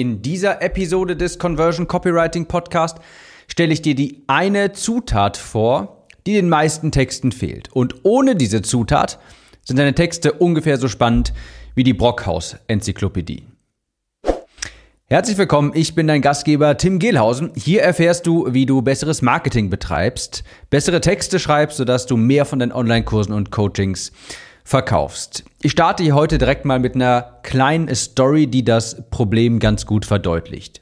In dieser Episode des Conversion Copywriting Podcast stelle ich dir die eine Zutat vor, die den meisten Texten fehlt. Und ohne diese Zutat sind deine Texte ungefähr so spannend wie die Brockhaus-Enzyklopädie. Herzlich willkommen, ich bin dein Gastgeber Tim Gehlhausen. Hier erfährst du, wie du besseres Marketing betreibst, bessere Texte schreibst, sodass du mehr von deinen Online-Kursen und Coachings verkaufst. Ich starte hier heute direkt mal mit einer kleinen Story, die das Problem ganz gut verdeutlicht.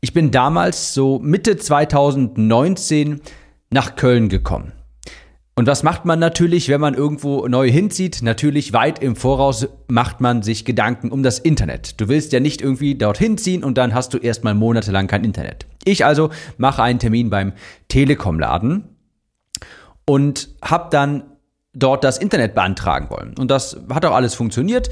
Ich bin damals so Mitte 2019 nach Köln gekommen. Und was macht man natürlich, wenn man irgendwo neu hinzieht? Natürlich weit im Voraus macht man sich Gedanken um das Internet. Du willst ja nicht irgendwie dorthin ziehen und dann hast du erstmal monatelang kein Internet. Ich also mache einen Termin beim Telekom-Laden und habe dann dort das Internet beantragen wollen. Und das hat auch alles funktioniert.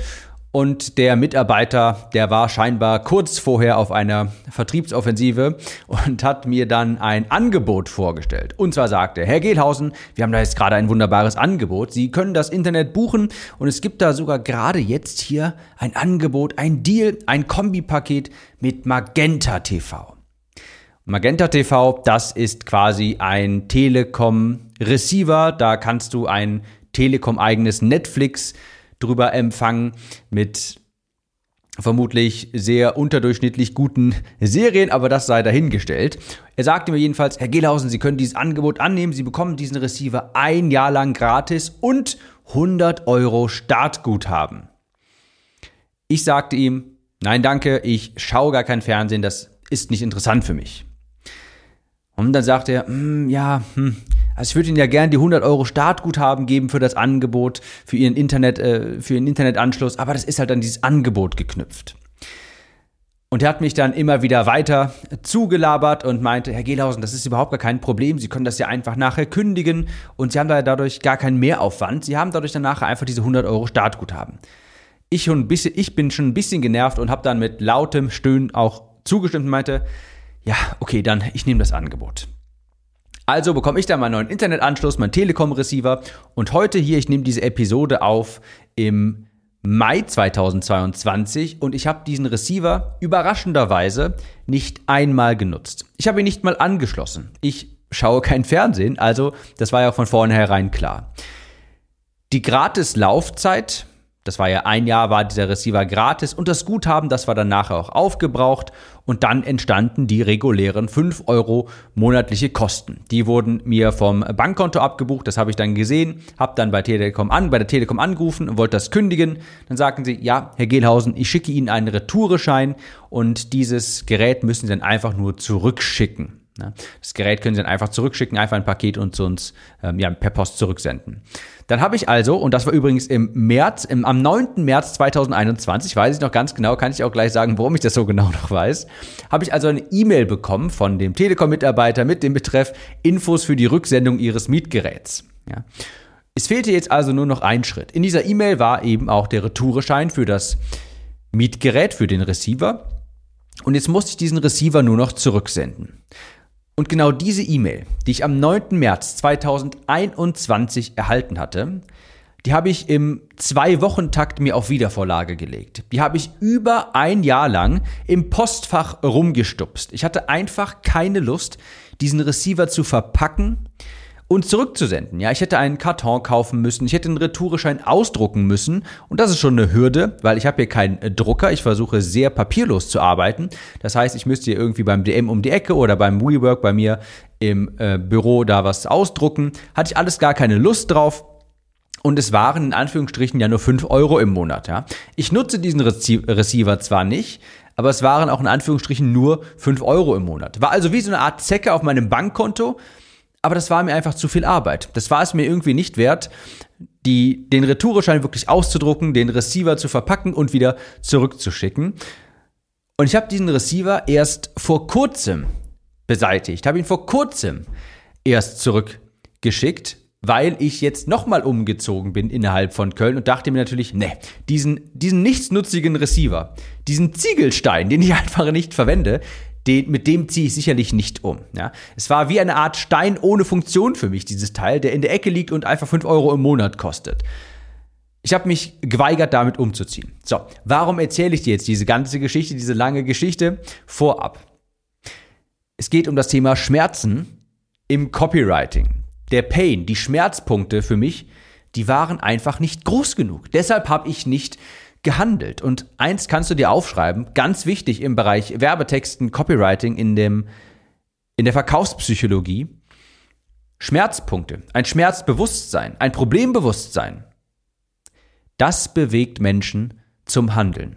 Und der Mitarbeiter, der war scheinbar kurz vorher auf einer Vertriebsoffensive und hat mir dann ein Angebot vorgestellt. Und zwar sagte, Herr Gehlhausen, wir haben da jetzt gerade ein wunderbares Angebot. Sie können das Internet buchen und es gibt da sogar gerade jetzt hier ein Angebot, ein Deal, ein Kombipaket mit Magenta TV. Magenta TV, das ist quasi ein Telekom Receiver. Da kannst du ein Telekom eigenes Netflix drüber empfangen mit vermutlich sehr unterdurchschnittlich guten Serien, aber das sei dahingestellt. Er sagte mir jedenfalls, Herr Gehlhausen, Sie können dieses Angebot annehmen, Sie bekommen diesen Receiver ein Jahr lang gratis und 100 Euro Startguthaben. Ich sagte ihm, nein danke, ich schaue gar kein Fernsehen, das ist nicht interessant für mich. Und dann sagte er, hm, ja, hm, also ich würde Ihnen ja gerne die 100 Euro Startguthaben geben für das Angebot, für Ihren Internet, äh, für Ihren Internetanschluss, aber das ist halt an dieses Angebot geknüpft. Und er hat mich dann immer wieder weiter zugelabert und meinte, Herr Gehlhausen, das ist überhaupt gar kein Problem. Sie können das ja einfach nachher kündigen und Sie haben da dadurch gar keinen Mehraufwand. Sie haben dadurch dann nachher einfach diese 100 Euro Startguthaben. Ich, schon bisschen, ich bin schon ein bisschen genervt und habe dann mit lautem Stöhnen auch zugestimmt und meinte, ja, okay, dann ich nehme das Angebot. Also bekomme ich dann meinen neuen Internetanschluss, meinen Telekom-Receiver und heute hier, ich nehme diese Episode auf im Mai 2022 und ich habe diesen Receiver überraschenderweise nicht einmal genutzt. Ich habe ihn nicht mal angeschlossen. Ich schaue kein Fernsehen, also das war ja von vornherein klar. Die Gratis-Laufzeit das war ja ein Jahr, war dieser Receiver gratis und das Guthaben, das war dann nachher auch aufgebraucht und dann entstanden die regulären 5 Euro monatliche Kosten. Die wurden mir vom Bankkonto abgebucht, das habe ich dann gesehen, habe dann bei Telekom an, bei der Telekom angerufen und wollte das kündigen. Dann sagten sie, ja, Herr Gehlhausen, ich schicke Ihnen einen Retoureschein und dieses Gerät müssen Sie dann einfach nur zurückschicken. Das Gerät können Sie dann einfach zurückschicken, einfach ein Paket und zu uns ähm, ja, per Post zurücksenden. Dann habe ich also, und das war übrigens im März, im, am 9. März 2021, weiß ich noch ganz genau, kann ich auch gleich sagen, warum ich das so genau noch weiß, habe ich also eine E-Mail bekommen von dem Telekom-Mitarbeiter mit dem Betreff Infos für die Rücksendung Ihres Mietgeräts. Ja. Es fehlte jetzt also nur noch ein Schritt. In dieser E-Mail war eben auch der Retoureschein für das Mietgerät, für den Receiver. Und jetzt musste ich diesen Receiver nur noch zurücksenden. Und genau diese E-Mail, die ich am 9. März 2021 erhalten hatte, die habe ich im Zwei-Wochen-Takt mir auf Wiedervorlage gelegt. Die habe ich über ein Jahr lang im Postfach rumgestupst. Ich hatte einfach keine Lust, diesen Receiver zu verpacken, und zurückzusenden. Ja, ich hätte einen Karton kaufen müssen, ich hätte einen Retoureschein ausdrucken müssen und das ist schon eine Hürde, weil ich habe hier keinen äh, Drucker, ich versuche sehr papierlos zu arbeiten. Das heißt, ich müsste hier irgendwie beim DM um die Ecke oder beim WeWork bei mir im äh, Büro da was ausdrucken. Hatte ich alles gar keine Lust drauf. Und es waren in Anführungsstrichen ja nur 5 Euro im Monat. Ja. Ich nutze diesen Receiver zwar nicht, aber es waren auch in Anführungsstrichen nur 5 Euro im Monat. War also wie so eine Art Zecke auf meinem Bankkonto, aber das war mir einfach zu viel Arbeit. Das war es mir irgendwie nicht wert, die, den Retoureschein wirklich auszudrucken, den Receiver zu verpacken und wieder zurückzuschicken. Und ich habe diesen Receiver erst vor kurzem beseitigt, habe ihn vor kurzem erst zurückgeschickt, weil ich jetzt nochmal umgezogen bin innerhalb von Köln und dachte mir natürlich, ne, diesen, diesen nichtsnutzigen Receiver, diesen Ziegelstein, den ich einfach nicht verwende, den, mit dem ziehe ich sicherlich nicht um. Ja? Es war wie eine Art Stein ohne Funktion für mich, dieses Teil, der in der Ecke liegt und einfach 5 Euro im Monat kostet. Ich habe mich geweigert, damit umzuziehen. So, warum erzähle ich dir jetzt diese ganze Geschichte, diese lange Geschichte vorab? Es geht um das Thema Schmerzen im Copywriting. Der Pain, die Schmerzpunkte für mich, die waren einfach nicht groß genug. Deshalb habe ich nicht gehandelt. Und eins kannst du dir aufschreiben, ganz wichtig im Bereich Werbetexten, Copywriting, in, dem, in der Verkaufspsychologie. Schmerzpunkte, ein Schmerzbewusstsein, ein Problembewusstsein das bewegt Menschen zum Handeln.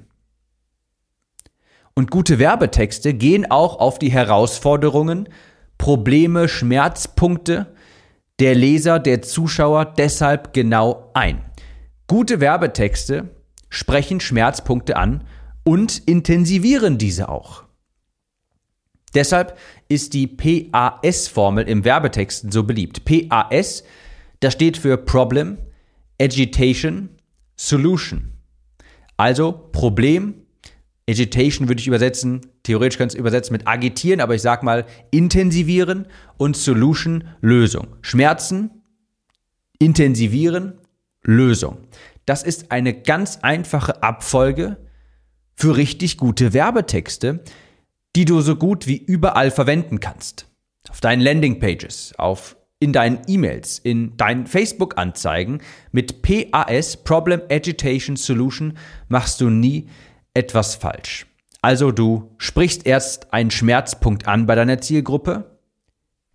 Und gute Werbetexte gehen auch auf die Herausforderungen, Probleme, Schmerzpunkte der Leser, der Zuschauer deshalb genau ein. Gute Werbetexte sprechen Schmerzpunkte an und intensivieren diese auch. Deshalb ist die PAS-Formel im Werbetexten so beliebt. PAS, das steht für Problem, Agitation, Solution. Also Problem, Agitation würde ich übersetzen, theoretisch kannst du übersetzen mit agitieren, aber ich sag mal intensivieren und Solution, Lösung. Schmerzen, intensivieren, Lösung. Das ist eine ganz einfache Abfolge für richtig gute Werbetexte, die du so gut wie überall verwenden kannst. Auf deinen Landingpages, auf in deinen E-Mails, in deinen Facebook-Anzeigen mit PAS, Problem Agitation Solution, machst du nie etwas falsch. Also du sprichst erst einen Schmerzpunkt an bei deiner Zielgruppe,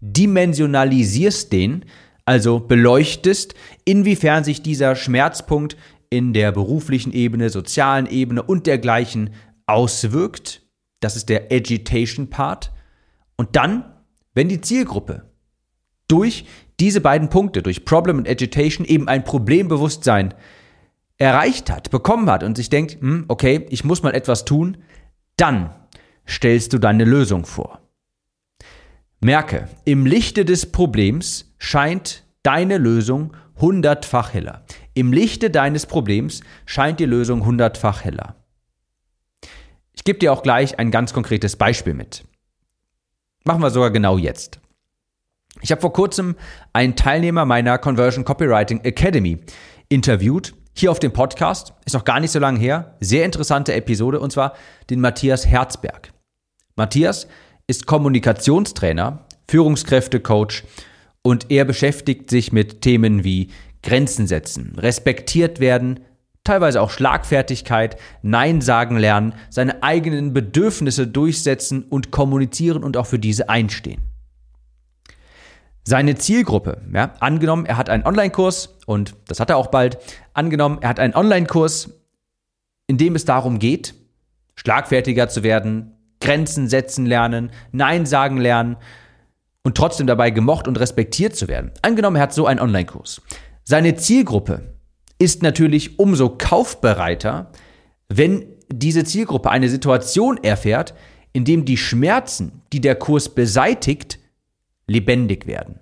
dimensionalisierst den, also beleuchtest, inwiefern sich dieser Schmerzpunkt in der beruflichen Ebene, sozialen Ebene und dergleichen auswirkt. Das ist der Agitation Part. Und dann, wenn die Zielgruppe durch diese beiden Punkte, durch Problem und Agitation, eben ein Problembewusstsein erreicht hat, bekommen hat und sich denkt, hm, okay, ich muss mal etwas tun, dann stellst du deine Lösung vor. Merke, im Lichte des Problems scheint deine Lösung hundertfach heller. Im Lichte deines Problems scheint die Lösung hundertfach heller. Ich gebe dir auch gleich ein ganz konkretes Beispiel mit. Machen wir sogar genau jetzt. Ich habe vor kurzem einen Teilnehmer meiner Conversion Copywriting Academy interviewt. Hier auf dem Podcast, ist noch gar nicht so lange her, sehr interessante Episode, und zwar den Matthias Herzberg. Matthias ist Kommunikationstrainer, Führungskräftecoach und er beschäftigt sich mit Themen wie Grenzen setzen, respektiert werden, teilweise auch Schlagfertigkeit, Nein sagen lernen, seine eigenen Bedürfnisse durchsetzen und kommunizieren und auch für diese einstehen seine Zielgruppe. Ja, angenommen, er hat einen Online-Kurs und das hat er auch bald. Angenommen, er hat einen Online-Kurs, in dem es darum geht, schlagfertiger zu werden, Grenzen setzen lernen, Nein sagen lernen und trotzdem dabei gemocht und respektiert zu werden. Angenommen, er hat so einen Online-Kurs. Seine Zielgruppe ist natürlich umso kaufbereiter, wenn diese Zielgruppe eine Situation erfährt, in dem die Schmerzen, die der Kurs beseitigt, lebendig werden.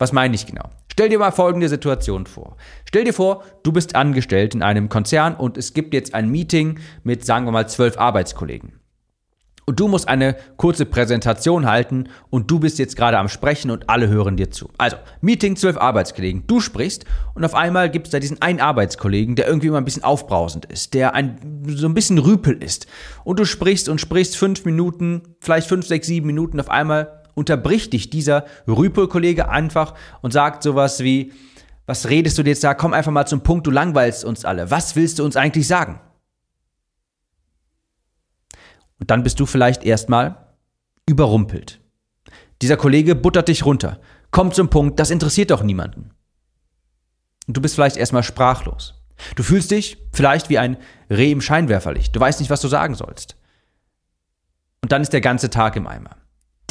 Was meine ich genau? Stell dir mal folgende Situation vor. Stell dir vor, du bist angestellt in einem Konzern und es gibt jetzt ein Meeting mit, sagen wir mal, zwölf Arbeitskollegen. Und du musst eine kurze Präsentation halten und du bist jetzt gerade am Sprechen und alle hören dir zu. Also, Meeting, zwölf Arbeitskollegen. Du sprichst und auf einmal gibt es da diesen einen Arbeitskollegen, der irgendwie immer ein bisschen aufbrausend ist, der ein, so ein bisschen Rüpel ist. Und du sprichst und sprichst fünf Minuten, vielleicht fünf, sechs, sieben Minuten. Auf einmal unterbricht dich dieser Rüpel-Kollege einfach und sagt sowas wie, was redest du jetzt da? Komm einfach mal zum Punkt, du langweilst uns alle. Was willst du uns eigentlich sagen? Und dann bist du vielleicht erstmal überrumpelt. Dieser Kollege buttert dich runter. Komm zum Punkt, das interessiert doch niemanden. Und du bist vielleicht erstmal sprachlos. Du fühlst dich vielleicht wie ein Reh im Scheinwerferlicht. Du weißt nicht, was du sagen sollst. Und dann ist der ganze Tag im Eimer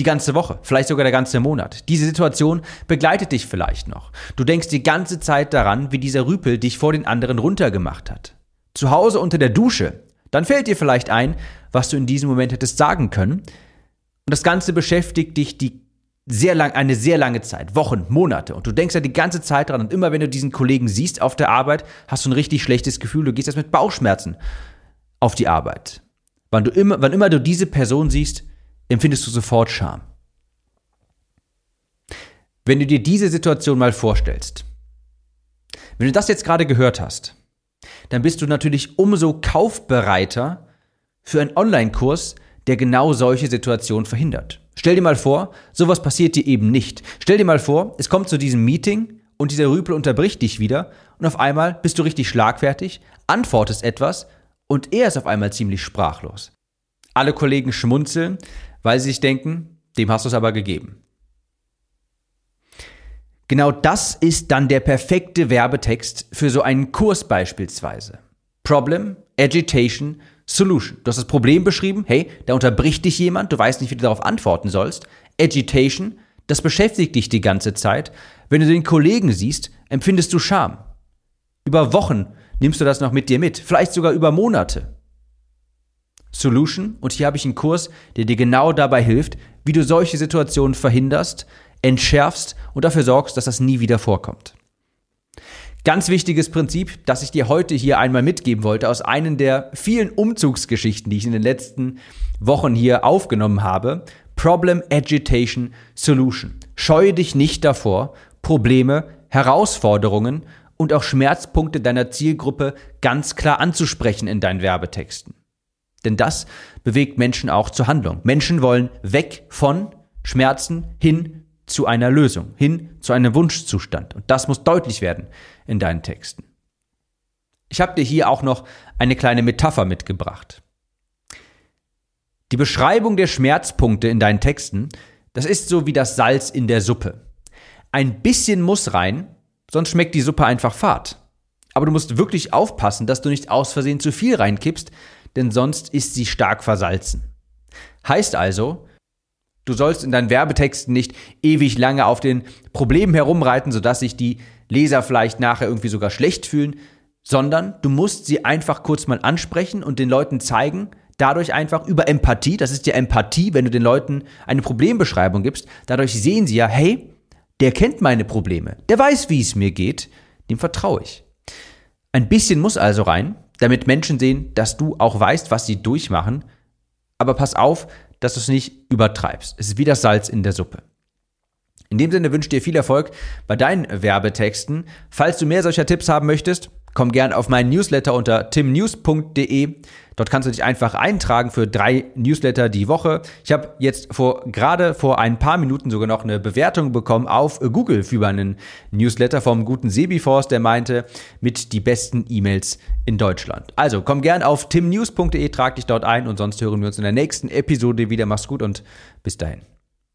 die ganze Woche, vielleicht sogar der ganze Monat. Diese Situation begleitet dich vielleicht noch. Du denkst die ganze Zeit daran, wie dieser Rüpel dich vor den anderen runtergemacht hat. Zu Hause unter der Dusche, dann fällt dir vielleicht ein, was du in diesem Moment hättest sagen können. Und das Ganze beschäftigt dich die sehr lang, eine sehr lange Zeit, Wochen, Monate. Und du denkst ja die ganze Zeit dran. Und immer wenn du diesen Kollegen siehst auf der Arbeit, hast du ein richtig schlechtes Gefühl. Du gehst jetzt mit Bauchschmerzen auf die Arbeit. Wann, du immer, wann immer du diese Person siehst, empfindest du sofort Scham. Wenn du dir diese Situation mal vorstellst, wenn du das jetzt gerade gehört hast, dann bist du natürlich umso kaufbereiter für einen Online-Kurs, der genau solche Situationen verhindert. Stell dir mal vor, sowas passiert dir eben nicht. Stell dir mal vor, es kommt zu diesem Meeting und dieser Rüpel unterbricht dich wieder und auf einmal bist du richtig schlagfertig, antwortest etwas und er ist auf einmal ziemlich sprachlos. Alle Kollegen schmunzeln, weil sie sich denken, dem hast du es aber gegeben. Genau das ist dann der perfekte Werbetext für so einen Kurs beispielsweise. Problem, Agitation, Solution. Du hast das Problem beschrieben, hey, da unterbricht dich jemand, du weißt nicht, wie du darauf antworten sollst. Agitation, das beschäftigt dich die ganze Zeit. Wenn du den Kollegen siehst, empfindest du Scham. Über Wochen nimmst du das noch mit dir mit, vielleicht sogar über Monate. Solution, und hier habe ich einen Kurs, der dir genau dabei hilft, wie du solche Situationen verhinderst, entschärfst und dafür sorgst, dass das nie wieder vorkommt. Ganz wichtiges Prinzip, das ich dir heute hier einmal mitgeben wollte, aus einem der vielen Umzugsgeschichten, die ich in den letzten Wochen hier aufgenommen habe. Problem Agitation Solution. Scheue dich nicht davor, Probleme, Herausforderungen und auch Schmerzpunkte deiner Zielgruppe ganz klar anzusprechen in deinen Werbetexten. Denn das bewegt Menschen auch zur Handlung. Menschen wollen weg von Schmerzen hin zu einer Lösung, hin zu einem Wunschzustand. Und das muss deutlich werden in deinen Texten. Ich habe dir hier auch noch eine kleine Metapher mitgebracht. Die Beschreibung der Schmerzpunkte in deinen Texten, das ist so wie das Salz in der Suppe. Ein bisschen muss rein, sonst schmeckt die Suppe einfach fad. Aber du musst wirklich aufpassen, dass du nicht aus Versehen zu viel reinkippst, denn sonst ist sie stark versalzen. Heißt also, du sollst in deinen Werbetexten nicht ewig lange auf den Problemen herumreiten, sodass sich die Leser vielleicht nachher irgendwie sogar schlecht fühlen, sondern du musst sie einfach kurz mal ansprechen und den Leuten zeigen, dadurch einfach über Empathie, das ist ja Empathie, wenn du den Leuten eine Problembeschreibung gibst, dadurch sehen sie ja, hey, der kennt meine Probleme, der weiß, wie es mir geht, dem vertraue ich. Ein bisschen muss also rein, damit Menschen sehen, dass du auch weißt, was sie durchmachen. Aber pass auf, dass du es nicht übertreibst. Es ist wie das Salz in der Suppe. In dem Sinne wünsche ich dir viel Erfolg bei deinen Werbetexten. Falls du mehr solcher Tipps haben möchtest, komm gern auf meinen Newsletter unter timnews.de. Dort kannst du dich einfach eintragen für drei Newsletter die Woche. Ich habe jetzt vor gerade vor ein paar Minuten sogar noch eine Bewertung bekommen auf Google für einen Newsletter vom guten Sebiforce, der meinte, mit die besten E-Mails in Deutschland. Also komm gern auf timnews.de, trag dich dort ein und sonst hören wir uns in der nächsten Episode wieder. Mach's gut und bis dahin.